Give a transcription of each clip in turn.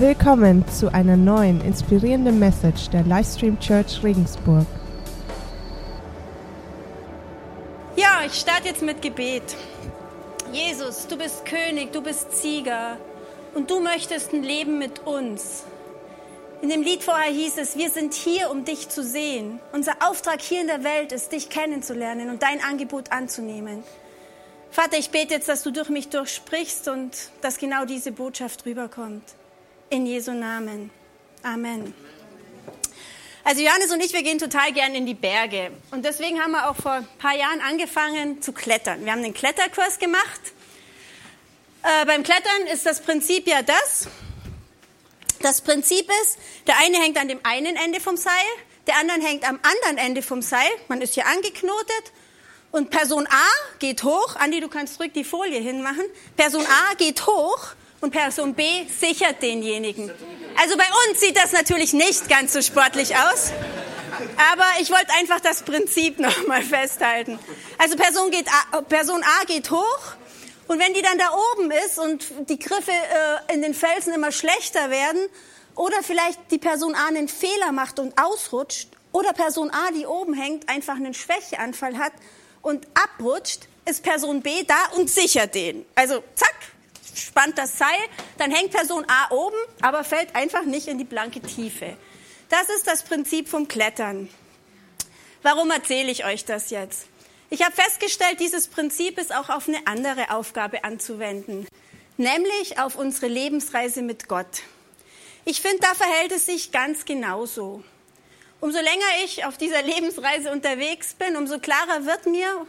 Willkommen zu einer neuen inspirierenden Message der Livestream Church Regensburg. Ja, ich starte jetzt mit Gebet. Jesus, du bist König, du bist Sieger und du möchtest ein Leben mit uns. In dem Lied vorher hieß es, wir sind hier, um dich zu sehen. Unser Auftrag hier in der Welt ist, dich kennenzulernen und dein Angebot anzunehmen. Vater, ich bete jetzt, dass du durch mich durchsprichst und dass genau diese Botschaft rüberkommt. In Jesu Namen. Amen. Also Johannes und ich, wir gehen total gern in die Berge. Und deswegen haben wir auch vor ein paar Jahren angefangen zu klettern. Wir haben einen Kletterkurs gemacht. Äh, beim Klettern ist das Prinzip ja das. Das Prinzip ist, der eine hängt an dem einen Ende vom Seil, der andere hängt am anderen Ende vom Seil. Man ist hier angeknotet. Und Person A geht hoch. Andi, du kannst zurück die Folie hinmachen. Person A geht hoch und Person B sichert denjenigen. Also bei uns sieht das natürlich nicht ganz so sportlich aus. Aber ich wollte einfach das Prinzip nochmal festhalten. Also Person, geht A, Person A geht hoch und wenn die dann da oben ist und die Griffe äh, in den Felsen immer schlechter werden oder vielleicht die Person A einen Fehler macht und ausrutscht oder Person A, die oben hängt, einfach einen Schwächeanfall hat und abrutscht, ist Person B da und sichert den. Also zack, spannt das Seil, dann hängt Person A oben, aber fällt einfach nicht in die blanke Tiefe. Das ist das Prinzip vom Klettern. Warum erzähle ich euch das jetzt? Ich habe festgestellt, dieses Prinzip ist auch auf eine andere Aufgabe anzuwenden, nämlich auf unsere Lebensreise mit Gott. Ich finde, da verhält es sich ganz genauso. Umso länger ich auf dieser Lebensreise unterwegs bin, umso klarer wird mir,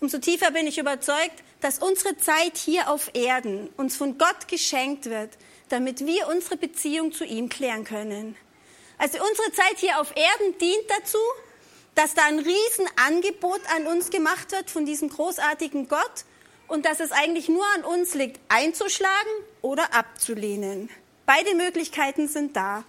umso tiefer bin ich überzeugt, dass unsere Zeit hier auf Erden uns von Gott geschenkt wird, damit wir unsere Beziehung zu ihm klären können. Also unsere Zeit hier auf Erden dient dazu, dass da ein Riesenangebot an uns gemacht wird von diesem großartigen Gott und dass es eigentlich nur an uns liegt, einzuschlagen oder abzulehnen. Beide Möglichkeiten sind da.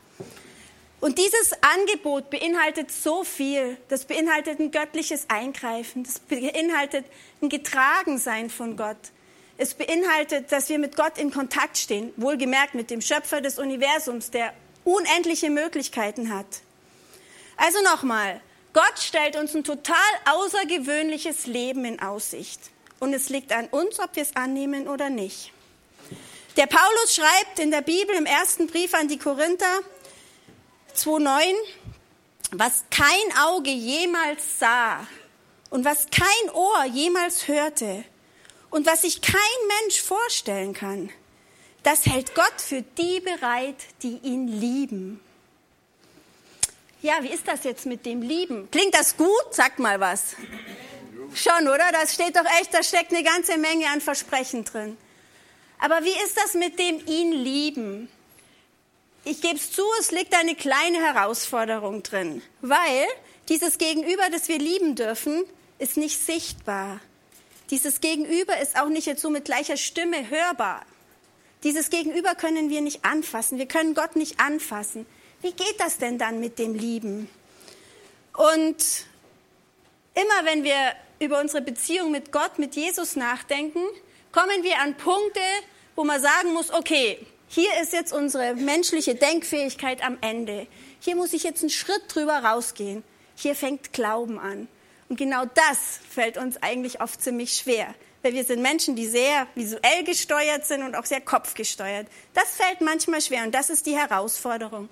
Und dieses Angebot beinhaltet so viel. Das beinhaltet ein göttliches Eingreifen. Das beinhaltet ein Getragensein von Gott. Es beinhaltet, dass wir mit Gott in Kontakt stehen, wohlgemerkt mit dem Schöpfer des Universums, der unendliche Möglichkeiten hat. Also nochmal, Gott stellt uns ein total außergewöhnliches Leben in Aussicht. Und es liegt an uns, ob wir es annehmen oder nicht. Der Paulus schreibt in der Bibel im ersten Brief an die Korinther, 2,9, was kein Auge jemals sah und was kein Ohr jemals hörte und was sich kein Mensch vorstellen kann, das hält Gott für die bereit, die ihn lieben. Ja, wie ist das jetzt mit dem Lieben? Klingt das gut? Sag mal was. Schon, oder? Das steht doch echt, da steckt eine ganze Menge an Versprechen drin. Aber wie ist das mit dem ihn lieben? Ich gebe es zu, es liegt eine kleine Herausforderung drin, weil dieses Gegenüber, das wir lieben dürfen, ist nicht sichtbar. Dieses Gegenüber ist auch nicht jetzt so mit gleicher Stimme hörbar. Dieses Gegenüber können wir nicht anfassen. Wir können Gott nicht anfassen. Wie geht das denn dann mit dem Lieben? Und immer wenn wir über unsere Beziehung mit Gott, mit Jesus nachdenken, kommen wir an Punkte, wo man sagen muss, okay, hier ist jetzt unsere menschliche Denkfähigkeit am Ende. Hier muss ich jetzt einen Schritt drüber rausgehen. Hier fängt Glauben an. Und genau das fällt uns eigentlich oft ziemlich schwer. Weil wir sind Menschen, die sehr visuell gesteuert sind und auch sehr kopfgesteuert. Das fällt manchmal schwer und das ist die Herausforderung.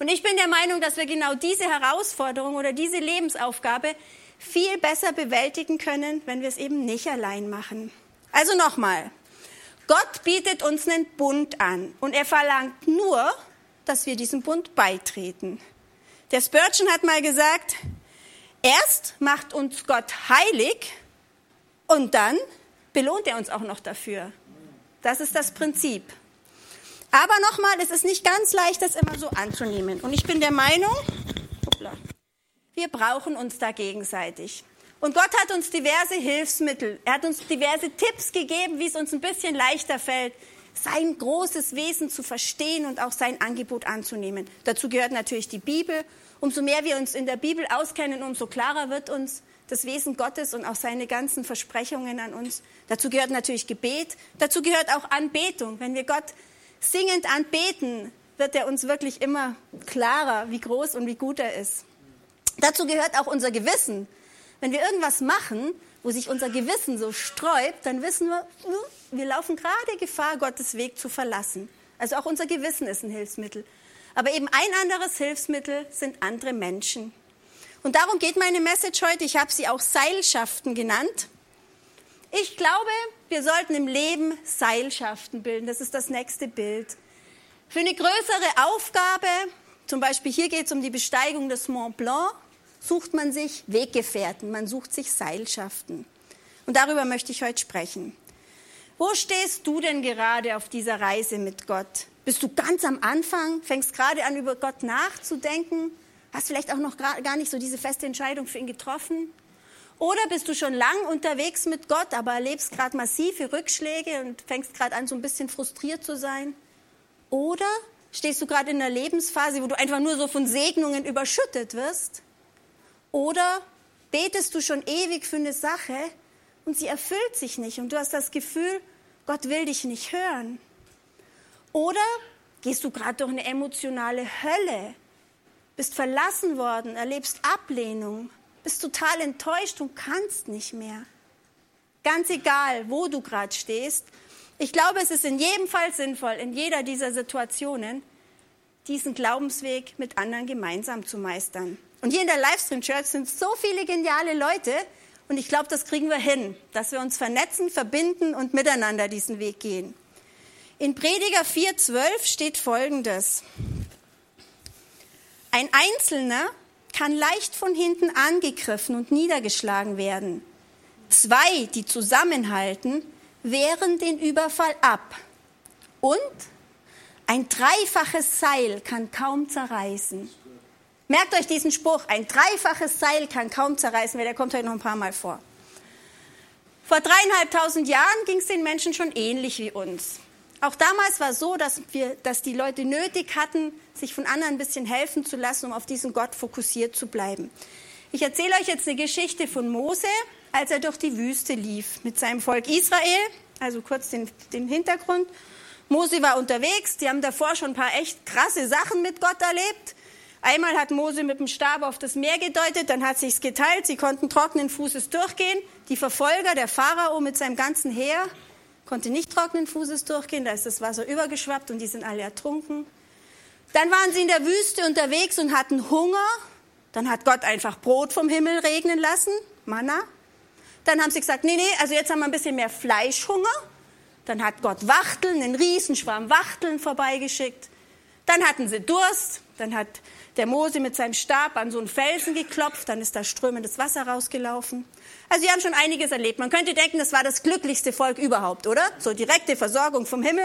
Und ich bin der Meinung, dass wir genau diese Herausforderung oder diese Lebensaufgabe viel besser bewältigen können, wenn wir es eben nicht allein machen. Also nochmal, Gott bietet uns einen Bund an und er verlangt nur, dass wir diesem Bund beitreten. Der Spurgeon hat mal gesagt, erst macht uns Gott heilig und dann belohnt er uns auch noch dafür. Das ist das Prinzip. Aber nochmal, es ist nicht ganz leicht, das immer so anzunehmen. Und ich bin der Meinung, wir brauchen uns da gegenseitig. Und Gott hat uns diverse Hilfsmittel. Er hat uns diverse Tipps gegeben, wie es uns ein bisschen leichter fällt, sein großes Wesen zu verstehen und auch sein Angebot anzunehmen. Dazu gehört natürlich die Bibel. Umso mehr wir uns in der Bibel auskennen, umso klarer wird uns das Wesen Gottes und auch seine ganzen Versprechungen an uns. Dazu gehört natürlich Gebet. Dazu gehört auch Anbetung. Wenn wir Gott singend anbeten, wird er uns wirklich immer klarer, wie groß und wie gut er ist. Dazu gehört auch unser Gewissen. Wenn wir irgendwas machen, wo sich unser Gewissen so sträubt, dann wissen wir, hm, wir laufen gerade Gefahr, Gottes Weg zu verlassen. Also auch unser Gewissen ist ein Hilfsmittel. Aber eben ein anderes Hilfsmittel sind andere Menschen. Und darum geht meine Message heute. Ich habe sie auch Seilschaften genannt. Ich glaube, wir sollten im Leben Seilschaften bilden. Das ist das nächste Bild. Für eine größere Aufgabe, zum Beispiel hier geht es um die Besteigung des Mont Blanc, sucht man sich Weggefährten, man sucht sich Seilschaften. Und darüber möchte ich heute sprechen. Wo stehst du denn gerade auf dieser Reise mit Gott? Bist du ganz am Anfang, fängst gerade an, über Gott nachzudenken? Hast vielleicht auch noch gar nicht so diese feste Entscheidung für ihn getroffen? Oder bist du schon lang unterwegs mit Gott, aber erlebst gerade massive Rückschläge und fängst gerade an, so ein bisschen frustriert zu sein? Oder stehst du gerade in einer Lebensphase, wo du einfach nur so von Segnungen überschüttet wirst? Oder betest du schon ewig für eine Sache und sie erfüllt sich nicht und du hast das Gefühl, Gott will dich nicht hören? Oder gehst du gerade durch eine emotionale Hölle, bist verlassen worden, erlebst Ablehnung, bist total enttäuscht und kannst nicht mehr? Ganz egal, wo du gerade stehst, ich glaube, es ist in jedem Fall sinnvoll, in jeder dieser Situationen, diesen Glaubensweg mit anderen gemeinsam zu meistern. Und hier in der Livestream Church sind so viele geniale Leute und ich glaube, das kriegen wir hin, dass wir uns vernetzen, verbinden und miteinander diesen Weg gehen. In Prediger 4,12 steht Folgendes. Ein Einzelner kann leicht von hinten angegriffen und niedergeschlagen werden. Zwei, die zusammenhalten, wehren den Überfall ab. Und ein dreifaches Seil kann kaum zerreißen. Merkt euch diesen Spruch, ein dreifaches Seil kann kaum zerreißen, weil der kommt heute noch ein paar Mal vor. Vor dreieinhalbtausend Jahren ging es den Menschen schon ähnlich wie uns. Auch damals war es so, dass, wir, dass die Leute nötig hatten, sich von anderen ein bisschen helfen zu lassen, um auf diesen Gott fokussiert zu bleiben. Ich erzähle euch jetzt eine Geschichte von Mose, als er durch die Wüste lief mit seinem Volk Israel. Also kurz den, den Hintergrund. Mose war unterwegs, die haben davor schon ein paar echt krasse Sachen mit Gott erlebt. Einmal hat Mose mit dem Stab auf das Meer gedeutet, dann hat sich's geteilt, sie konnten trockenen Fußes durchgehen. Die Verfolger, der Pharao mit seinem ganzen Heer, konnte nicht trockenen Fußes durchgehen, da ist das Wasser übergeschwappt und die sind alle ertrunken. Dann waren sie in der Wüste unterwegs und hatten Hunger. Dann hat Gott einfach Brot vom Himmel regnen lassen, Manna. Dann haben sie gesagt, nee, nee, also jetzt haben wir ein bisschen mehr Fleischhunger. Dann hat Gott Wachteln, einen Riesenschwarm Wachteln vorbeigeschickt. Dann hatten sie Durst. Dann hat der Mose mit seinem Stab an so einen Felsen geklopft. Dann ist da strömendes Wasser rausgelaufen. Also sie haben schon einiges erlebt. Man könnte denken, das war das glücklichste Volk überhaupt, oder? So direkte Versorgung vom Himmel.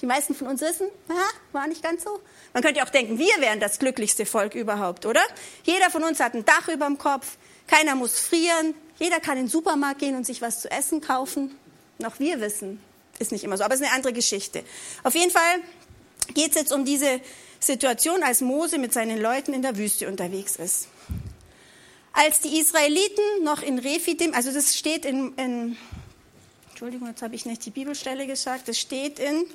Die meisten von uns wissen, aha, war nicht ganz so. Man könnte auch denken, wir wären das glücklichste Volk überhaupt, oder? Jeder von uns hat ein Dach über dem Kopf. Keiner muss frieren. Jeder kann in den Supermarkt gehen und sich was zu essen kaufen. Noch wir wissen, ist nicht immer so, aber es ist eine andere Geschichte. Auf jeden Fall geht es jetzt um diese Situation, als Mose mit seinen Leuten in der Wüste unterwegs ist. Als die Israeliten noch in Refidim, also das steht in, in Entschuldigung, jetzt habe ich nicht die Bibelstelle gesagt, das steht in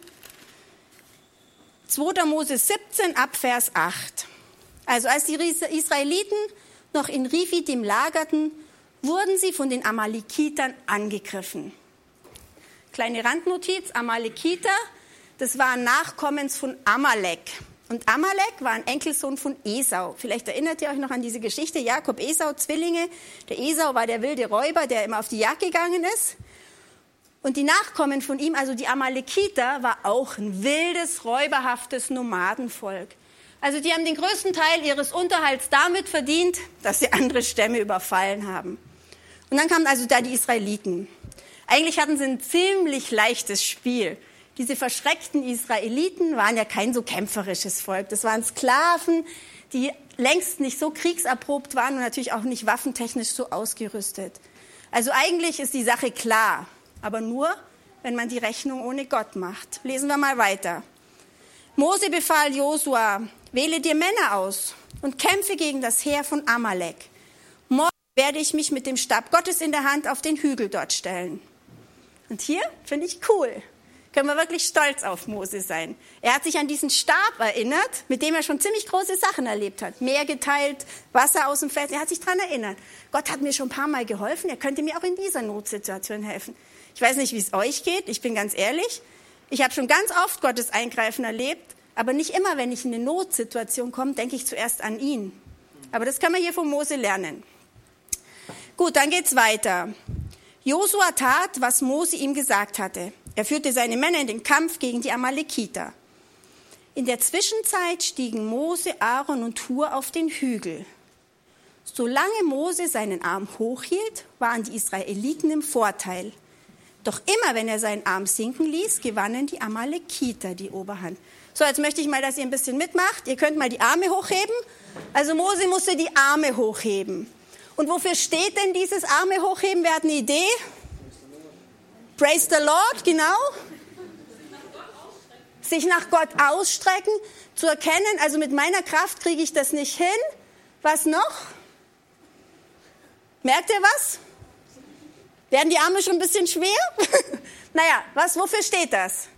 2. Mose 17 ab Vers 8. Also als die Israeliten noch in Refidim lagerten, wurden sie von den Amalekitern angegriffen. Kleine Randnotiz, Amalekiter, das waren Nachkommens von Amalek. Und Amalek war ein Enkelsohn von Esau. Vielleicht erinnert ihr euch noch an diese Geschichte, Jakob, Esau, Zwillinge. Der Esau war der wilde Räuber, der immer auf die Jagd gegangen ist. Und die Nachkommen von ihm, also die Amalekiter, war auch ein wildes, räuberhaftes Nomadenvolk. Also die haben den größten Teil ihres Unterhalts damit verdient, dass sie andere Stämme überfallen haben. Und dann kamen also da die Israeliten. Eigentlich hatten sie ein ziemlich leichtes Spiel. Diese verschreckten Israeliten waren ja kein so kämpferisches Volk. Das waren Sklaven, die längst nicht so kriegserprobt waren und natürlich auch nicht waffentechnisch so ausgerüstet. Also eigentlich ist die Sache klar, aber nur, wenn man die Rechnung ohne Gott macht. Lesen wir mal weiter. Mose befahl Josua, wähle dir Männer aus und kämpfe gegen das Heer von Amalek werde ich mich mit dem Stab Gottes in der Hand auf den Hügel dort stellen. Und hier finde ich cool. Können wir wirklich stolz auf Mose sein. Er hat sich an diesen Stab erinnert, mit dem er schon ziemlich große Sachen erlebt hat. Meer geteilt, Wasser aus dem Feld. Er hat sich daran erinnert. Gott hat mir schon ein paar Mal geholfen. Er könnte mir auch in dieser Notsituation helfen. Ich weiß nicht, wie es euch geht. Ich bin ganz ehrlich. Ich habe schon ganz oft Gottes Eingreifen erlebt. Aber nicht immer, wenn ich in eine Notsituation komme, denke ich zuerst an ihn. Aber das kann man hier von Mose lernen. Gut, dann geht's weiter. Josua tat, was Mose ihm gesagt hatte. Er führte seine Männer in den Kampf gegen die Amalekiter. In der Zwischenzeit stiegen Mose, Aaron und Hur auf den Hügel. Solange Mose seinen Arm hochhielt, waren die Israeliten im Vorteil. Doch immer wenn er seinen Arm sinken ließ, gewannen die Amalekiter die Oberhand. So, jetzt möchte ich mal, dass ihr ein bisschen mitmacht. Ihr könnt mal die Arme hochheben. Also Mose musste die Arme hochheben. Und wofür steht denn dieses Arme hochheben? Wer hat eine Idee? Praise the Lord, genau. Sich nach Gott ausstrecken, zu erkennen, also mit meiner Kraft kriege ich das nicht hin. Was noch? Merkt ihr was? Werden die Arme schon ein bisschen schwer? naja, was, wofür steht das?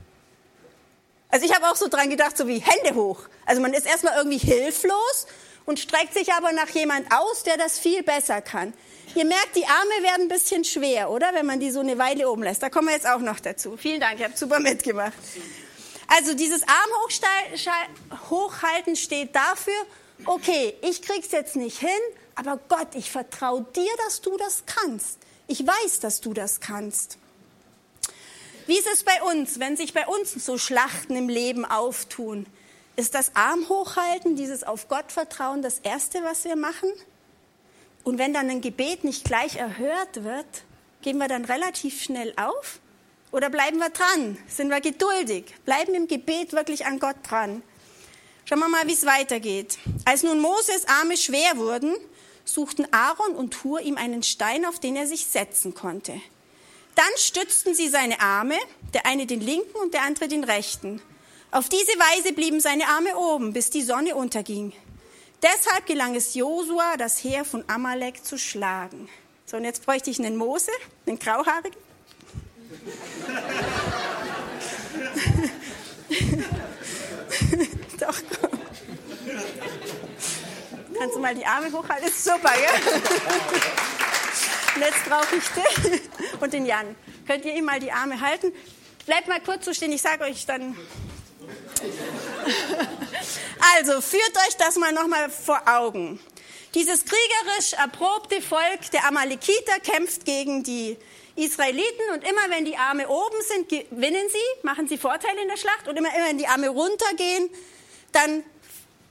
Also ich habe auch so dran gedacht, so wie Hände hoch. Also man ist erstmal irgendwie hilflos und streckt sich aber nach jemand aus, der das viel besser kann. Ihr merkt, die Arme werden ein bisschen schwer, oder? Wenn man die so eine Weile oben lässt. Da kommen wir jetzt auch noch dazu. Vielen Dank, ihr habt super mitgemacht. Also dieses Arm hochhalten steht dafür, okay, ich krieg's jetzt nicht hin, aber Gott, ich vertraue dir, dass du das kannst. Ich weiß, dass du das kannst. Wie ist es bei uns, wenn sich bei uns so Schlachten im Leben auftun? Ist das Arm hochhalten, dieses auf Gott vertrauen, das Erste, was wir machen? Und wenn dann ein Gebet nicht gleich erhört wird, geben wir dann relativ schnell auf? Oder bleiben wir dran? Sind wir geduldig? Bleiben im Gebet wirklich an Gott dran? Schauen wir mal, wie es weitergeht. Als nun Moses Arme schwer wurden, suchten Aaron und Hur ihm einen Stein, auf den er sich setzen konnte. Dann stützten sie seine Arme, der eine den linken und der andere den rechten. Auf diese Weise blieben seine Arme oben, bis die Sonne unterging. Deshalb gelang es Josua, das Heer von Amalek zu schlagen. So, und jetzt bräuchte ich einen Mose, einen Grauhaarigen. Doch, komm. Kannst du mal die Arme hochhalten? Ist super, ja? Und jetzt brauche ich dich und den Jan. Könnt ihr ihm mal die Arme halten? Bleibt mal kurz so stehen, ich sage euch dann also, führt euch das mal nochmal vor Augen. Dieses kriegerisch erprobte Volk der Amalekiter kämpft gegen die Israeliten und immer wenn die Arme oben sind, gewinnen sie, machen sie Vorteile in der Schlacht und immer, wenn die Arme runtergehen, dann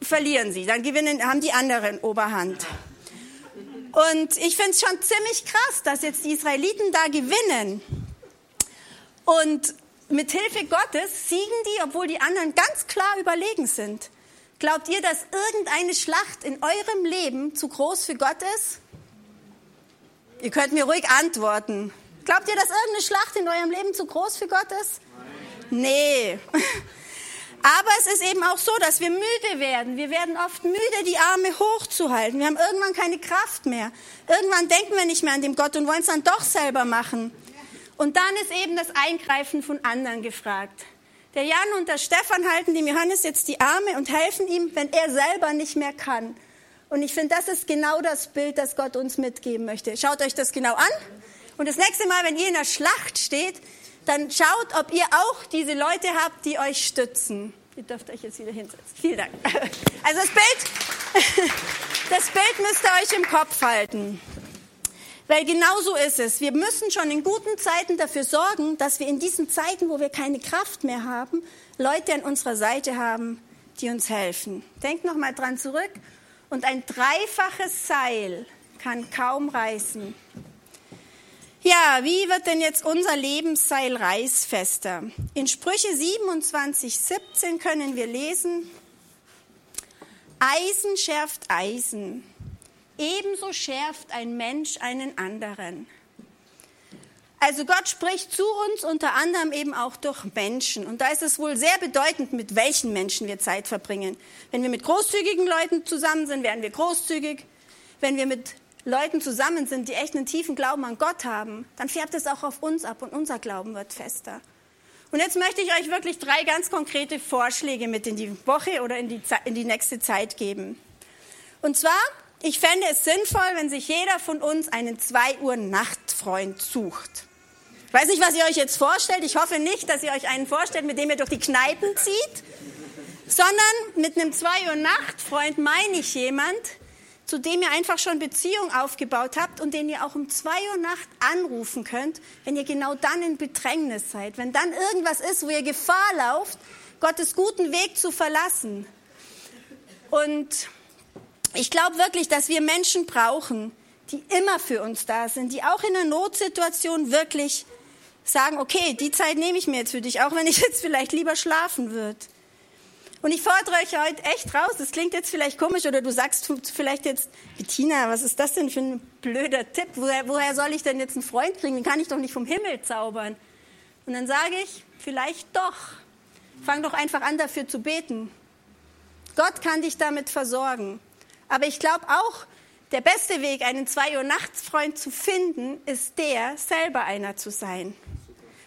verlieren sie, dann gewinnen, haben die anderen Oberhand. Und ich finde es schon ziemlich krass, dass jetzt die Israeliten da gewinnen. Und mit Hilfe Gottes siegen die, obwohl die anderen ganz klar überlegen sind. Glaubt ihr, dass irgendeine Schlacht in eurem Leben zu groß für Gott ist? Ihr könnt mir ruhig antworten. Glaubt ihr, dass irgendeine Schlacht in eurem Leben zu groß für Gott ist? Nee. Aber es ist eben auch so, dass wir müde werden. Wir werden oft müde, die Arme hochzuhalten. Wir haben irgendwann keine Kraft mehr. Irgendwann denken wir nicht mehr an den Gott und wollen es dann doch selber machen. Und dann ist eben das Eingreifen von anderen gefragt. Der Jan und der Stefan halten dem Johannes jetzt die Arme und helfen ihm, wenn er selber nicht mehr kann. Und ich finde, das ist genau das Bild, das Gott uns mitgeben möchte. Schaut euch das genau an. Und das nächste Mal, wenn ihr in der Schlacht steht, dann schaut, ob ihr auch diese Leute habt, die euch stützen. Ihr dürft euch jetzt wieder hinsetzen. Vielen Dank. Also das Bild, das Bild müsst ihr euch im Kopf halten. Weil genau so ist es. Wir müssen schon in guten Zeiten dafür sorgen, dass wir in diesen Zeiten, wo wir keine Kraft mehr haben, Leute an unserer Seite haben, die uns helfen. Denkt noch mal dran zurück. Und ein dreifaches Seil kann kaum reißen. Ja, wie wird denn jetzt unser Lebensseil reißfester? In Sprüche 27, 17 können wir lesen, Eisen schärft Eisen ebenso schärft ein Mensch einen anderen. Also Gott spricht zu uns unter anderem eben auch durch Menschen. Und da ist es wohl sehr bedeutend, mit welchen Menschen wir Zeit verbringen. Wenn wir mit großzügigen Leuten zusammen sind, werden wir großzügig. Wenn wir mit Leuten zusammen sind, die echt einen tiefen Glauben an Gott haben, dann färbt es auch auf uns ab und unser Glauben wird fester. Und jetzt möchte ich euch wirklich drei ganz konkrete Vorschläge mit in die Woche oder in die, in die nächste Zeit geben. Und zwar, ich fände es sinnvoll, wenn sich jeder von uns einen 2 Uhr Nachtfreund sucht. Ich weiß nicht, was ihr euch jetzt vorstellt. Ich hoffe nicht, dass ihr euch einen vorstellt, mit dem ihr durch die Kneipen zieht, sondern mit einem 2 Uhr Nachtfreund meine ich jemand, zu dem ihr einfach schon Beziehung aufgebaut habt und den ihr auch um zwei Uhr Nacht anrufen könnt, wenn ihr genau dann in Bedrängnis seid, wenn dann irgendwas ist, wo ihr Gefahr lauft, Gottes guten Weg zu verlassen. Und ich glaube wirklich, dass wir Menschen brauchen, die immer für uns da sind, die auch in einer Notsituation wirklich sagen, okay, die Zeit nehme ich mir jetzt für dich, auch wenn ich jetzt vielleicht lieber schlafen würde. Und ich fordere euch heute echt raus. Das klingt jetzt vielleicht komisch oder du sagst vielleicht jetzt, Bettina, was ist das denn für ein blöder Tipp? Woher, woher soll ich denn jetzt einen Freund kriegen? Den kann ich doch nicht vom Himmel zaubern. Und dann sage ich, vielleicht doch. Fang doch einfach an, dafür zu beten. Gott kann dich damit versorgen. Aber ich glaube auch, der beste Weg, einen 2 Uhr Nachtsfreund zu finden, ist der, selber einer zu sein.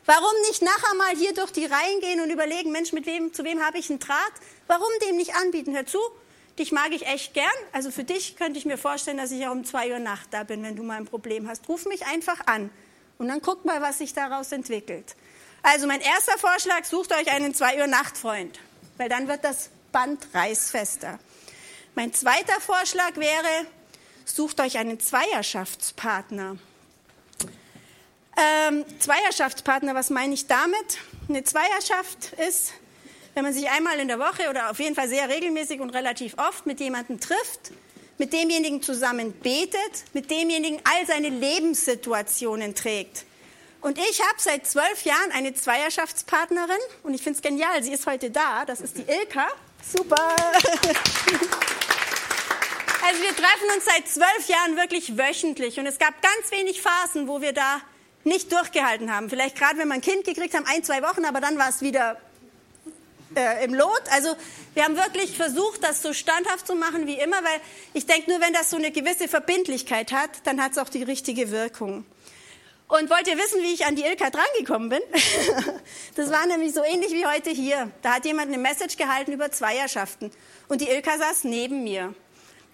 Warum nicht nachher mal hier durch die Reihen gehen und überlegen, Mensch, mit wem, zu wem habe ich einen Draht? Warum dem nicht anbieten? Hör zu, dich mag ich echt gern. Also für dich könnte ich mir vorstellen, dass ich auch um zwei Uhr Nacht da bin, wenn du mal ein Problem hast. Ruf mich einfach an und dann guck mal, was sich daraus entwickelt. Also mein erster Vorschlag, sucht euch einen zwei Uhr Nachtfreund, weil dann wird das Band reißfester. Mein zweiter Vorschlag wäre, sucht euch einen Zweierschaftspartner. Ähm, Zweierschaftspartner, was meine ich damit? Eine Zweierschaft ist, wenn man sich einmal in der Woche oder auf jeden Fall sehr regelmäßig und relativ oft mit jemandem trifft, mit demjenigen zusammen betet, mit demjenigen all seine Lebenssituationen trägt. Und ich habe seit zwölf Jahren eine Zweierschaftspartnerin und ich finde es genial, sie ist heute da, das ist die Ilka. Super! Also wir treffen uns seit zwölf Jahren wirklich wöchentlich und es gab ganz wenig Phasen, wo wir da nicht durchgehalten haben. Vielleicht gerade, wenn wir ein Kind gekriegt haben, ein, zwei Wochen, aber dann war es wieder äh, im Lot. Also wir haben wirklich versucht, das so standhaft zu machen wie immer, weil ich denke, nur wenn das so eine gewisse Verbindlichkeit hat, dann hat es auch die richtige Wirkung. Und wollt ihr wissen, wie ich an die Ilka drangekommen bin? das war nämlich so ähnlich wie heute hier. Da hat jemand eine Message gehalten über Zweierschaften. Und die Ilka saß neben mir.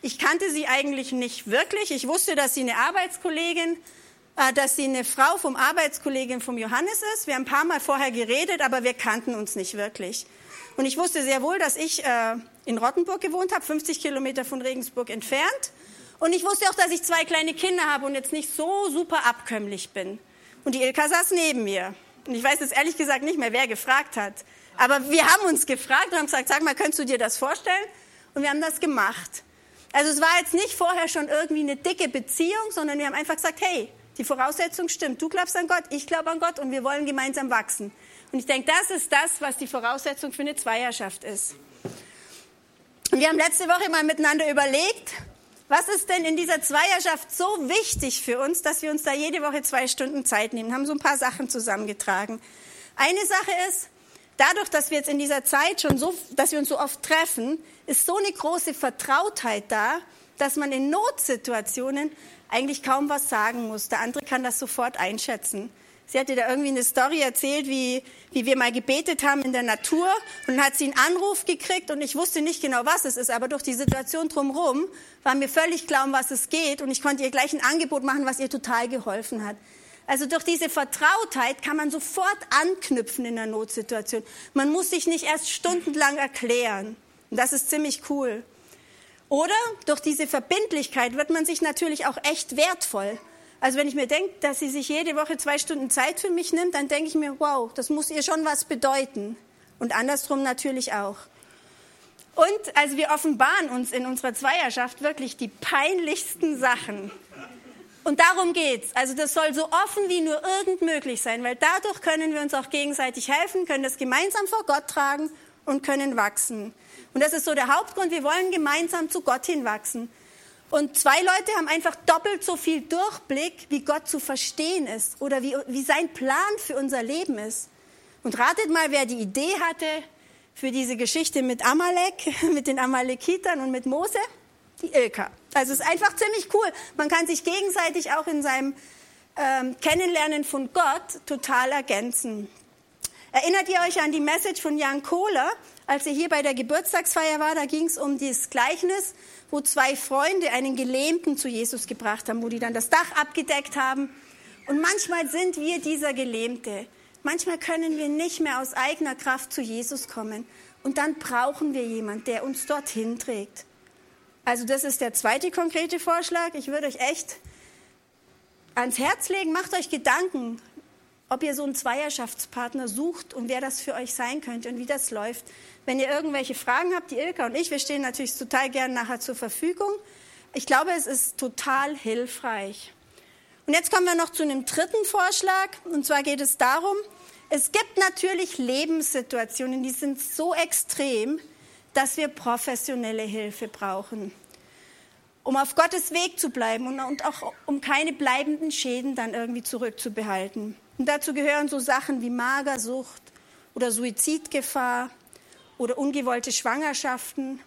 Ich kannte sie eigentlich nicht wirklich. Ich wusste, dass sie eine Arbeitskollegin äh, dass sie eine Frau vom Arbeitskollegen vom Johannes ist. Wir haben ein paar Mal vorher geredet, aber wir kannten uns nicht wirklich. Und ich wusste sehr wohl, dass ich äh, in Rottenburg gewohnt habe, 50 Kilometer von Regensburg entfernt. Und ich wusste auch, dass ich zwei kleine Kinder habe und jetzt nicht so super abkömmlich bin. Und die Ilka saß neben mir. Und ich weiß jetzt ehrlich gesagt nicht mehr, wer gefragt hat. Aber wir haben uns gefragt und haben gesagt, sag mal, könntest du dir das vorstellen? Und wir haben das gemacht. Also es war jetzt nicht vorher schon irgendwie eine dicke Beziehung, sondern wir haben einfach gesagt, hey, die Voraussetzung stimmt. Du glaubst an Gott, ich glaube an Gott und wir wollen gemeinsam wachsen. Und ich denke, das ist das, was die Voraussetzung für eine Zweierschaft ist. Und wir haben letzte Woche mal miteinander überlegt, was ist denn in dieser Zweierschaft so wichtig für uns, dass wir uns da jede Woche zwei Stunden Zeit nehmen? Haben so ein paar Sachen zusammengetragen. Eine Sache ist, dadurch, dass wir jetzt in dieser Zeit schon so, dass wir uns so oft treffen, ist so eine große Vertrautheit da, dass man in Notsituationen eigentlich kaum was sagen muss. Der andere kann das sofort einschätzen. Sie hatte da irgendwie eine Story erzählt, wie, wie wir mal gebetet haben in der Natur und dann hat sie einen Anruf gekriegt und ich wusste nicht genau, was es ist, aber durch die Situation drumherum war mir völlig klar, um was es geht und ich konnte ihr gleich ein Angebot machen, was ihr total geholfen hat. Also durch diese Vertrautheit kann man sofort anknüpfen in einer Notsituation. Man muss sich nicht erst stundenlang erklären. Und das ist ziemlich cool. Oder durch diese Verbindlichkeit wird man sich natürlich auch echt wertvoll. Also wenn ich mir denke, dass sie sich jede Woche zwei Stunden Zeit für mich nimmt, dann denke ich mir, wow, das muss ihr schon was bedeuten. Und andersrum natürlich auch. Und also wir offenbaren uns in unserer Zweierschaft wirklich die peinlichsten Sachen. Und darum geht's. Also das soll so offen wie nur irgend möglich sein, weil dadurch können wir uns auch gegenseitig helfen, können das gemeinsam vor Gott tragen und können wachsen. Und das ist so der Hauptgrund, wir wollen gemeinsam zu Gott hinwachsen. Und zwei Leute haben einfach doppelt so viel Durchblick, wie Gott zu verstehen ist oder wie, wie sein Plan für unser Leben ist. Und ratet mal, wer die Idee hatte für diese Geschichte mit Amalek, mit den Amalekitern und mit Mose? Die Ilka. Also es ist einfach ziemlich cool. Man kann sich gegenseitig auch in seinem ähm, Kennenlernen von Gott total ergänzen. Erinnert ihr euch an die Message von Jan Kohler, als er hier bei der Geburtstagsfeier war? Da ging es um dieses Gleichnis, wo zwei Freunde einen Gelähmten zu Jesus gebracht haben, wo die dann das Dach abgedeckt haben. Und manchmal sind wir dieser Gelähmte. Manchmal können wir nicht mehr aus eigener Kraft zu Jesus kommen. Und dann brauchen wir jemanden, der uns dorthin trägt. Also das ist der zweite konkrete Vorschlag. Ich würde euch echt ans Herz legen, macht euch Gedanken, ob ihr so einen Zweierschaftspartner sucht und wer das für euch sein könnte und wie das läuft. Wenn ihr irgendwelche Fragen habt, die Ilka und ich, wir stehen natürlich total gern nachher zur Verfügung. Ich glaube, es ist total hilfreich. Und jetzt kommen wir noch zu einem dritten Vorschlag. Und zwar geht es darum, es gibt natürlich Lebenssituationen, die sind so extrem, dass wir professionelle Hilfe brauchen, um auf Gottes Weg zu bleiben und, auch um keine bleibenden Schäden dann irgendwie zurückzubehalten. Und dazu gehören so Sachen wie Magersucht oder Suizidgefahr oder ungewollte Schwangerschaften.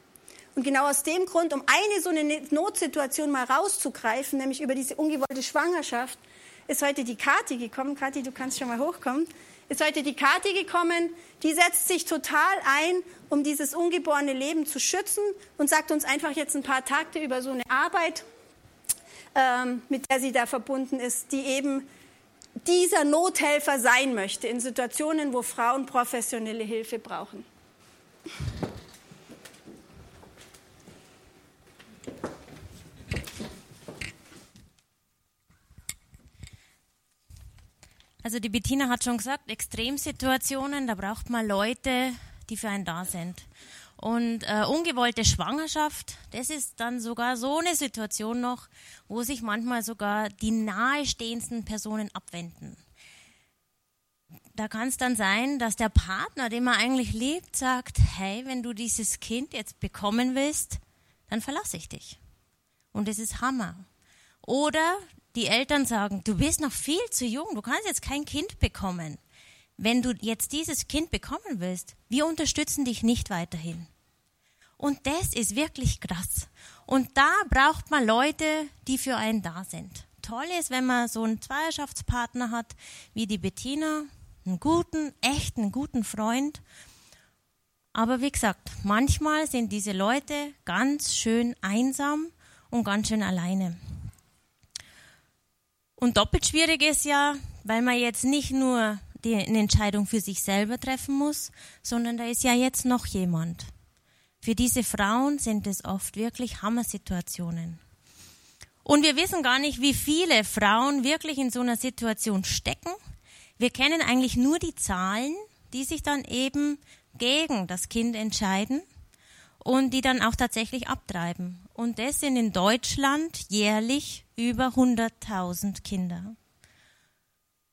Und genau aus dem Grund, um eine so eine Notsituation mal rauszugreifen, nämlich über diese ungewollte Schwangerschaft, ist heute die Kathi gekommen. Kathi, du kannst schon mal hochkommen. Ist heute die Kathi gekommen. Die setzt sich total ein, um dieses ungeborene Leben zu schützen und sagt uns einfach jetzt ein paar Takte über so eine Arbeit, ähm, mit der sie da verbunden ist, die eben dieser Nothelfer sein möchte in Situationen, wo Frauen professionelle Hilfe brauchen. Also die Bettina hat schon gesagt, Extremsituationen, da braucht man Leute, die für einen da sind. Und äh, ungewollte Schwangerschaft, das ist dann sogar so eine Situation noch, wo sich manchmal sogar die nahestehendsten Personen abwenden. Da kann es dann sein, dass der Partner, den man eigentlich liebt, sagt, hey, wenn du dieses Kind jetzt bekommen willst, dann verlasse ich dich. Und das ist Hammer. Oder die Eltern sagen, du bist noch viel zu jung, du kannst jetzt kein Kind bekommen. Wenn du jetzt dieses Kind bekommen willst, wir unterstützen dich nicht weiterhin. Und das ist wirklich krass. Und da braucht man Leute, die für einen da sind. Toll ist, wenn man so einen Zweierschaftspartner hat, wie die Bettina, einen guten, echten, guten Freund. Aber wie gesagt, manchmal sind diese Leute ganz schön einsam und ganz schön alleine. Und doppelt schwierig ist ja, weil man jetzt nicht nur die, eine Entscheidung für sich selber treffen muss, sondern da ist ja jetzt noch jemand. Für diese Frauen sind es oft wirklich Hammersituationen. Und wir wissen gar nicht, wie viele Frauen wirklich in so einer Situation stecken. Wir kennen eigentlich nur die Zahlen, die sich dann eben gegen das Kind entscheiden und die dann auch tatsächlich abtreiben. Und das sind in Deutschland jährlich über 100.000 Kinder.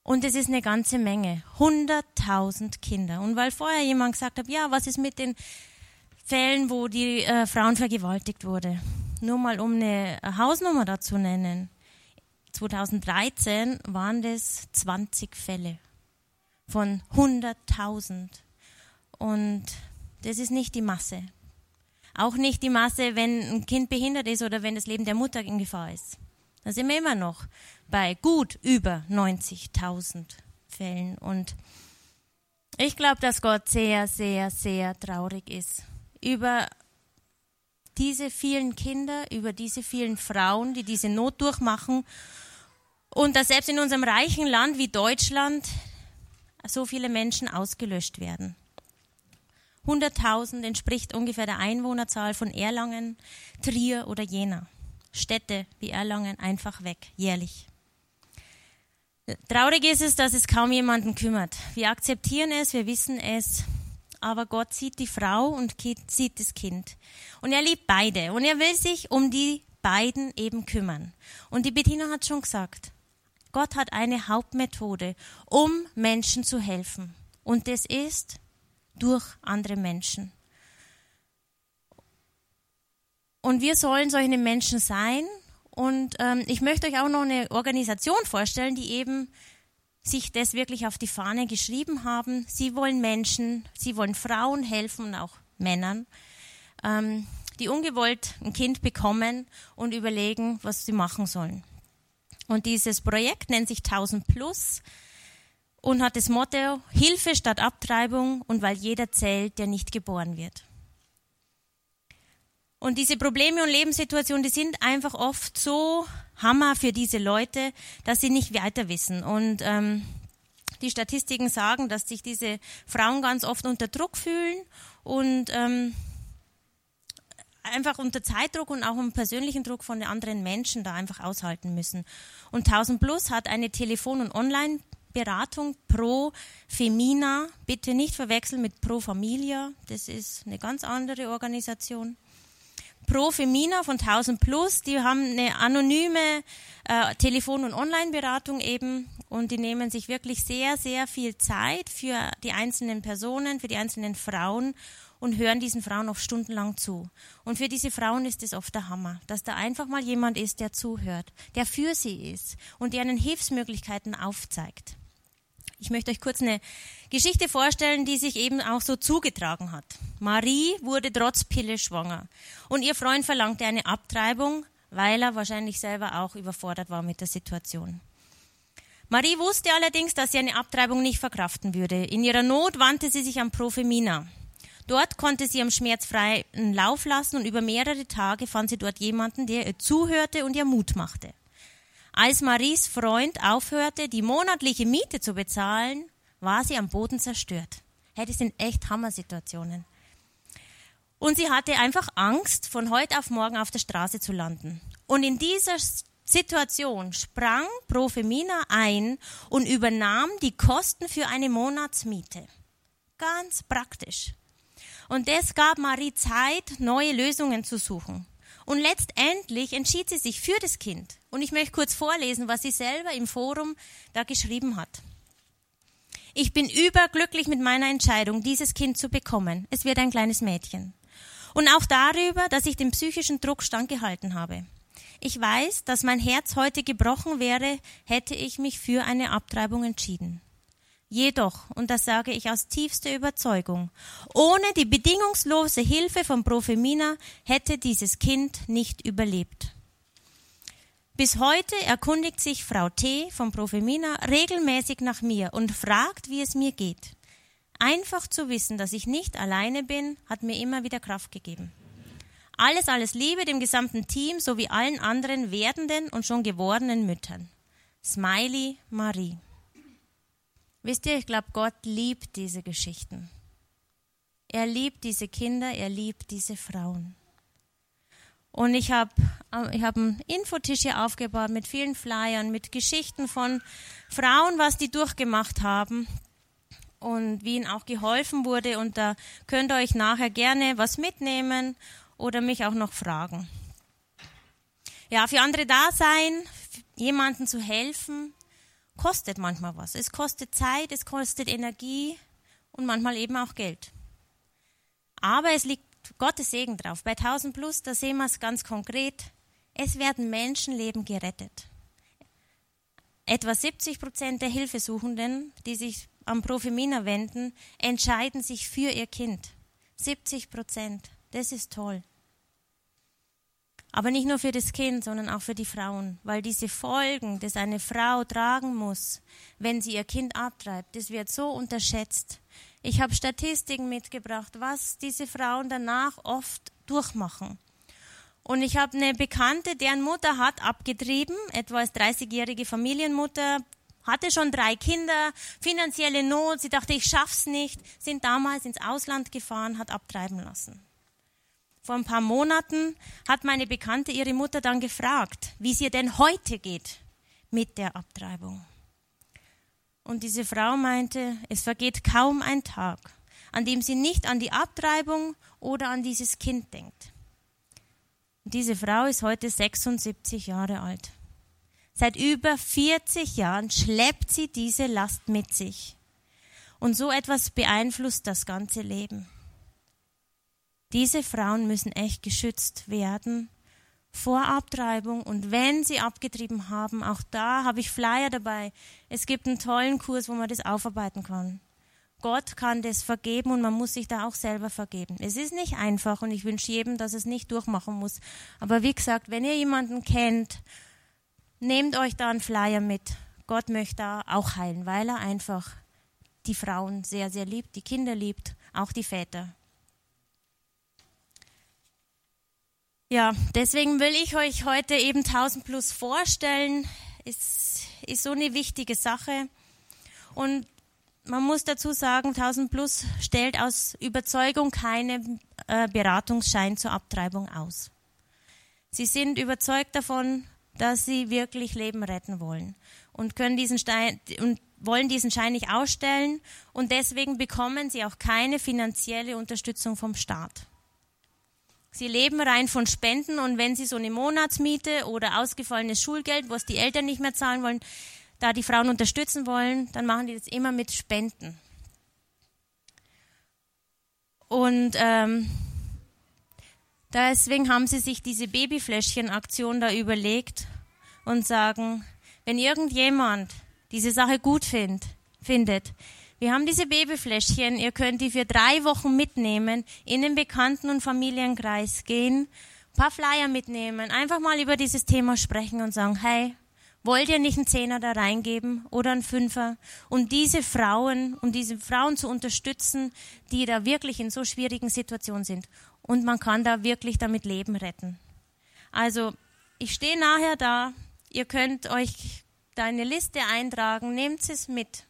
Und es ist eine ganze Menge. 100.000 Kinder. Und weil vorher jemand gesagt hat, ja, was ist mit den Fällen, wo die äh, Frauen vergewaltigt wurde. Nur mal um eine Hausnummer dazu nennen. 2013 waren das 20 Fälle von 100.000. Und das ist nicht die Masse. Auch nicht die Masse, wenn ein Kind behindert ist oder wenn das Leben der Mutter in Gefahr ist. Da sind wir immer noch bei gut über 90.000 Fällen. Und ich glaube, dass Gott sehr, sehr, sehr traurig ist über diese vielen Kinder, über diese vielen Frauen, die diese Not durchmachen und dass selbst in unserem reichen Land wie Deutschland so viele Menschen ausgelöscht werden. 100.000 entspricht ungefähr der Einwohnerzahl von Erlangen, Trier oder Jena. Städte wie Erlangen einfach weg, jährlich. Traurig ist es, dass es kaum jemanden kümmert. Wir akzeptieren es, wir wissen es, aber Gott sieht die Frau und sieht das Kind. Und er liebt beide und er will sich um die beiden eben kümmern. Und die Bettina hat schon gesagt, Gott hat eine Hauptmethode, um Menschen zu helfen. Und das ist durch andere Menschen. Und wir sollen solche Menschen sein. Und ähm, ich möchte euch auch noch eine Organisation vorstellen, die eben sich das wirklich auf die Fahne geschrieben haben. Sie wollen Menschen, sie wollen Frauen helfen und auch Männern, ähm, die ungewollt ein Kind bekommen und überlegen, was sie machen sollen. Und dieses Projekt nennt sich 1000 Plus. Und hat das Motto Hilfe statt Abtreibung und weil jeder zählt, der nicht geboren wird. Und diese Probleme und Lebenssituationen, die sind einfach oft so Hammer für diese Leute, dass sie nicht weiter wissen. Und ähm, die Statistiken sagen, dass sich diese Frauen ganz oft unter Druck fühlen und ähm, einfach unter Zeitdruck und auch unter persönlichen Druck von anderen Menschen da einfach aushalten müssen. Und 1000 Plus hat eine Telefon- und Online-Beratung pro Femina. Bitte nicht verwechseln mit Pro Familia. Das ist eine ganz andere Organisation. Pro Femina von 1000 Plus, die haben eine anonyme äh, Telefon- und Online-Beratung eben und die nehmen sich wirklich sehr, sehr viel Zeit für die einzelnen Personen, für die einzelnen Frauen und hören diesen Frauen oft stundenlang zu. Und für diese Frauen ist es oft der Hammer, dass da einfach mal jemand ist, der zuhört, der für sie ist und der ihnen Hilfsmöglichkeiten aufzeigt. Ich möchte euch kurz eine Geschichte vorstellen, die sich eben auch so zugetragen hat. Marie wurde trotz Pille schwanger und ihr Freund verlangte eine Abtreibung, weil er wahrscheinlich selber auch überfordert war mit der Situation. Marie wusste allerdings, dass sie eine Abtreibung nicht verkraften würde. In ihrer Not wandte sie sich an Profemina. Dort konnte sie am schmerzfreien Lauf lassen und über mehrere Tage fand sie dort jemanden, der ihr zuhörte und ihr Mut machte. Als Maries Freund aufhörte, die monatliche Miete zu bezahlen, war sie am Boden zerstört. Hey, das sind echt Hammersituationen. Und sie hatte einfach Angst, von heute auf morgen auf der Straße zu landen. Und in dieser Situation sprang Profemina ein und übernahm die Kosten für eine Monatsmiete. Ganz praktisch. Und das gab Marie Zeit, neue Lösungen zu suchen. Und letztendlich entschied sie sich für das Kind. Und ich möchte kurz vorlesen, was sie selber im Forum da geschrieben hat. Ich bin überglücklich mit meiner Entscheidung, dieses Kind zu bekommen. Es wird ein kleines Mädchen. Und auch darüber, dass ich den psychischen Druck standgehalten habe. Ich weiß, dass mein Herz heute gebrochen wäre, hätte ich mich für eine Abtreibung entschieden. Jedoch, und das sage ich aus tiefster Überzeugung, ohne die bedingungslose Hilfe von Profemina hätte dieses Kind nicht überlebt. Bis heute erkundigt sich Frau T. von Profemina regelmäßig nach mir und fragt, wie es mir geht. Einfach zu wissen, dass ich nicht alleine bin, hat mir immer wieder Kraft gegeben. Alles, alles Liebe dem gesamten Team sowie allen anderen werdenden und schon gewordenen Müttern. Smiley Marie. Wisst ihr, ich glaube, Gott liebt diese Geschichten. Er liebt diese Kinder, er liebt diese Frauen. Und ich habe äh, ich hab einen Infotisch hier aufgebaut mit vielen Flyern, mit Geschichten von Frauen, was die durchgemacht haben und wie ihnen auch geholfen wurde. Und da könnt ihr euch nachher gerne was mitnehmen oder mich auch noch fragen. Ja, für andere da sein, jemandem zu helfen, kostet manchmal was. Es kostet Zeit, es kostet Energie und manchmal eben auch Geld. Aber es liegt Gottes Segen drauf. Bei 1000 Plus, da sehen wir es ganz konkret. Es werden Menschenleben gerettet. Etwa 70 Prozent der Hilfesuchenden, die sich am Profemina wenden, entscheiden sich für ihr Kind. 70 Prozent. Das ist toll. Aber nicht nur für das Kind, sondern auch für die Frauen, weil diese Folgen, das eine Frau tragen muss, wenn sie ihr Kind abtreibt, das wird so unterschätzt. Ich habe Statistiken mitgebracht, was diese Frauen danach oft durchmachen. Und ich habe eine Bekannte, deren Mutter hat abgetrieben, etwa als 30-jährige Familienmutter, hatte schon drei Kinder, finanzielle Not, sie dachte, ich schaff's nicht, sind damals ins Ausland gefahren, hat abtreiben lassen. Vor ein paar Monaten hat meine Bekannte ihre Mutter dann gefragt, wie es ihr denn heute geht mit der Abtreibung. Und diese Frau meinte, es vergeht kaum ein Tag, an dem sie nicht an die Abtreibung oder an dieses Kind denkt. Und diese Frau ist heute 76 Jahre alt. Seit über 40 Jahren schleppt sie diese Last mit sich. Und so etwas beeinflusst das ganze Leben. Diese Frauen müssen echt geschützt werden vor Abtreibung und wenn sie abgetrieben haben, auch da habe ich Flyer dabei. Es gibt einen tollen Kurs, wo man das aufarbeiten kann. Gott kann das vergeben und man muss sich da auch selber vergeben. Es ist nicht einfach und ich wünsche jedem, dass es nicht durchmachen muss. Aber wie gesagt, wenn ihr jemanden kennt, nehmt euch da einen Flyer mit. Gott möchte da auch heilen, weil er einfach die Frauen sehr, sehr liebt, die Kinder liebt, auch die Väter. Ja, deswegen will ich euch heute eben 1000 Plus vorstellen. Ist, ist so eine wichtige Sache. Und man muss dazu sagen, 1000 Plus stellt aus Überzeugung keinen äh, Beratungsschein zur Abtreibung aus. Sie sind überzeugt davon, dass sie wirklich Leben retten wollen und können diesen Stein und wollen diesen Schein nicht ausstellen und deswegen bekommen sie auch keine finanzielle Unterstützung vom Staat. Sie leben rein von Spenden und wenn sie so eine Monatsmiete oder ausgefallenes Schulgeld, was die Eltern nicht mehr zahlen wollen, da die Frauen unterstützen wollen, dann machen die das immer mit Spenden. Und ähm, deswegen haben sie sich diese Babyfläschchen-Aktion da überlegt und sagen, wenn irgendjemand diese Sache gut find, findet, wir haben diese Babyfläschchen, ihr könnt die für drei Wochen mitnehmen, in den Bekannten- und Familienkreis gehen, paar Flyer mitnehmen, einfach mal über dieses Thema sprechen und sagen, hey, wollt ihr nicht einen Zehner da reingeben oder einen Fünfer? Und diese Frauen, um diese Frauen zu unterstützen, die da wirklich in so schwierigen Situationen sind. Und man kann da wirklich damit Leben retten. Also, ich stehe nachher da. Ihr könnt euch da eine Liste eintragen. Nehmt es mit.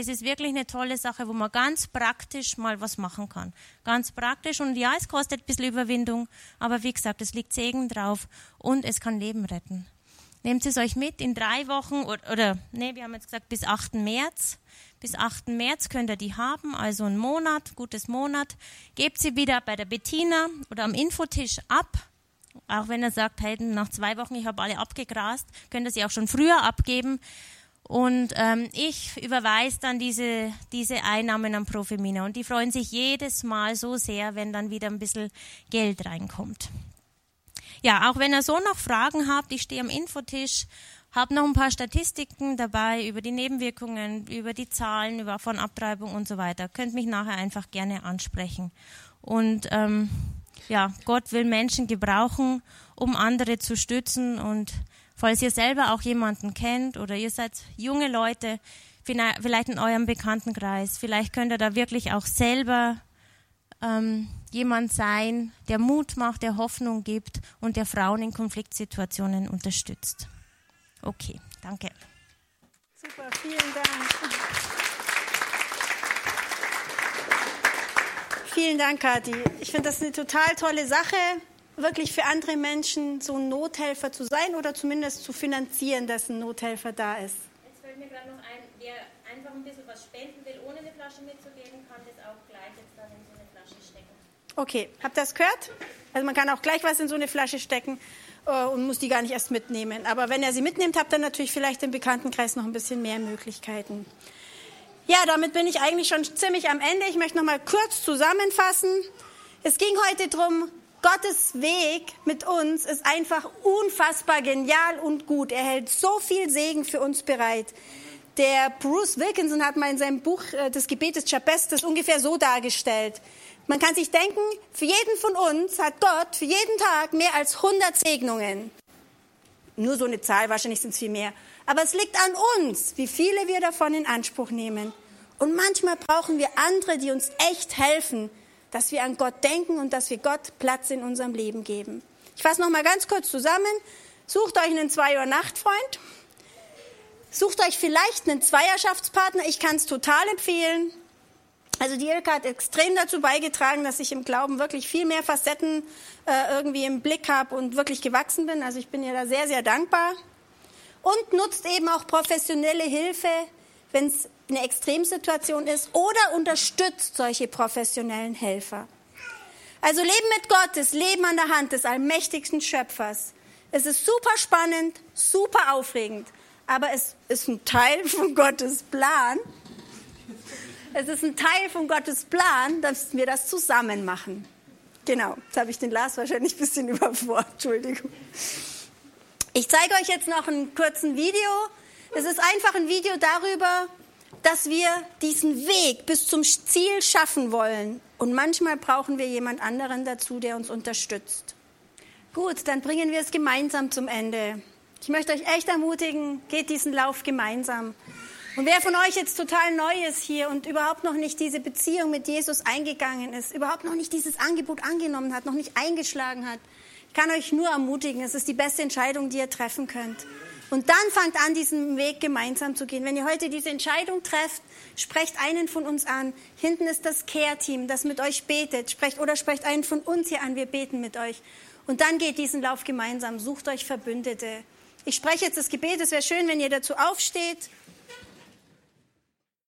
Es ist wirklich eine tolle Sache, wo man ganz praktisch mal was machen kann. Ganz praktisch und ja, es kostet ein bisschen Überwindung, aber wie gesagt, es liegt Segen drauf und es kann Leben retten. Nehmt es euch mit in drei Wochen oder, oder nee, wir haben jetzt gesagt bis 8. März. Bis 8. März könnt ihr die haben, also einen Monat, gutes Monat. Gebt sie wieder bei der Bettina oder am Infotisch ab. Auch wenn er sagt, hey, nach zwei Wochen, ich habe alle abgegrast, könnt ihr sie auch schon früher abgeben. Und ähm, ich überweise dann diese, diese Einnahmen an Profemina. Und die freuen sich jedes Mal so sehr, wenn dann wieder ein bisschen Geld reinkommt. Ja, auch wenn ihr so noch Fragen habt, ich stehe am Infotisch, habe noch ein paar Statistiken dabei über die Nebenwirkungen, über die Zahlen über, von Abtreibung und so weiter. Könnt mich nachher einfach gerne ansprechen. Und ähm, ja, Gott will Menschen gebrauchen, um andere zu stützen und Falls ihr selber auch jemanden kennt oder ihr seid junge Leute, vielleicht in eurem Bekanntenkreis, vielleicht könnt ihr da wirklich auch selber ähm, jemand sein, der Mut macht, der Hoffnung gibt und der Frauen in Konfliktsituationen unterstützt. Okay, danke. Super, vielen Dank. Vielen Dank, Kathi. Ich finde das eine total tolle Sache wirklich für andere Menschen so ein Nothelfer zu sein oder zumindest zu finanzieren, dass ein Nothelfer da ist. Jetzt fällt mir gerade noch ein, wer einfach ein bisschen was spenden will, ohne eine Flasche mitzugeben, kann das auch gleich jetzt dann in so eine Flasche stecken. Okay, habt ihr das gehört? Also man kann auch gleich was in so eine Flasche stecken äh, und muss die gar nicht erst mitnehmen. Aber wenn er sie mitnimmt, habt ihr natürlich vielleicht im Bekanntenkreis noch ein bisschen mehr Möglichkeiten. Ja, damit bin ich eigentlich schon ziemlich am Ende. Ich möchte noch mal kurz zusammenfassen. Es ging heute darum, Gottes Weg mit uns ist einfach unfassbar genial und gut. Er hält so viel Segen für uns bereit. Der Bruce Wilkinson hat mal in seinem Buch äh, des Gebetes Jabez das ungefähr so dargestellt. Man kann sich denken, für jeden von uns hat Gott für jeden Tag mehr als 100 Segnungen. Nur so eine Zahl, wahrscheinlich sind es viel mehr. Aber es liegt an uns, wie viele wir davon in Anspruch nehmen. Und manchmal brauchen wir andere, die uns echt helfen, dass wir an Gott denken und dass wir Gott Platz in unserem Leben geben. Ich fasse noch mal ganz kurz zusammen. Sucht euch einen Zwei Uhr Nachtfreund. Sucht euch vielleicht einen Zweierschaftspartner. Ich kann es total empfehlen. Also die Ilka hat extrem dazu beigetragen, dass ich im Glauben wirklich viel mehr Facetten äh, irgendwie im Blick habe und wirklich gewachsen bin. Also ich bin ihr da sehr, sehr dankbar. Und nutzt eben auch professionelle Hilfe, wenn es eine Extremsituation ist oder unterstützt solche professionellen Helfer. Also Leben mit Gott ist Leben an der Hand des allmächtigsten Schöpfers. Es ist super spannend, super aufregend, aber es ist ein Teil von Gottes Plan. Es ist ein Teil von Gottes Plan, dass wir das zusammen machen. Genau, jetzt habe ich den Lars wahrscheinlich ein bisschen überfordert, Entschuldigung. Ich zeige euch jetzt noch einen kurzen Video. Es ist einfach ein Video darüber, dass wir diesen Weg bis zum Ziel schaffen wollen. Und manchmal brauchen wir jemand anderen dazu, der uns unterstützt. Gut, dann bringen wir es gemeinsam zum Ende. Ich möchte euch echt ermutigen, geht diesen Lauf gemeinsam. Und wer von euch jetzt total neu ist hier und überhaupt noch nicht diese Beziehung mit Jesus eingegangen ist, überhaupt noch nicht dieses Angebot angenommen hat, noch nicht eingeschlagen hat, kann euch nur ermutigen, es ist die beste Entscheidung, die ihr treffen könnt. Und dann fangt an, diesen Weg gemeinsam zu gehen. Wenn ihr heute diese Entscheidung trefft, sprecht einen von uns an. Hinten ist das Care-Team, das mit euch betet. Sprecht oder sprecht einen von uns hier an, wir beten mit euch. Und dann geht diesen Lauf gemeinsam. Sucht euch Verbündete. Ich spreche jetzt das Gebet. Es wäre schön, wenn ihr dazu aufsteht.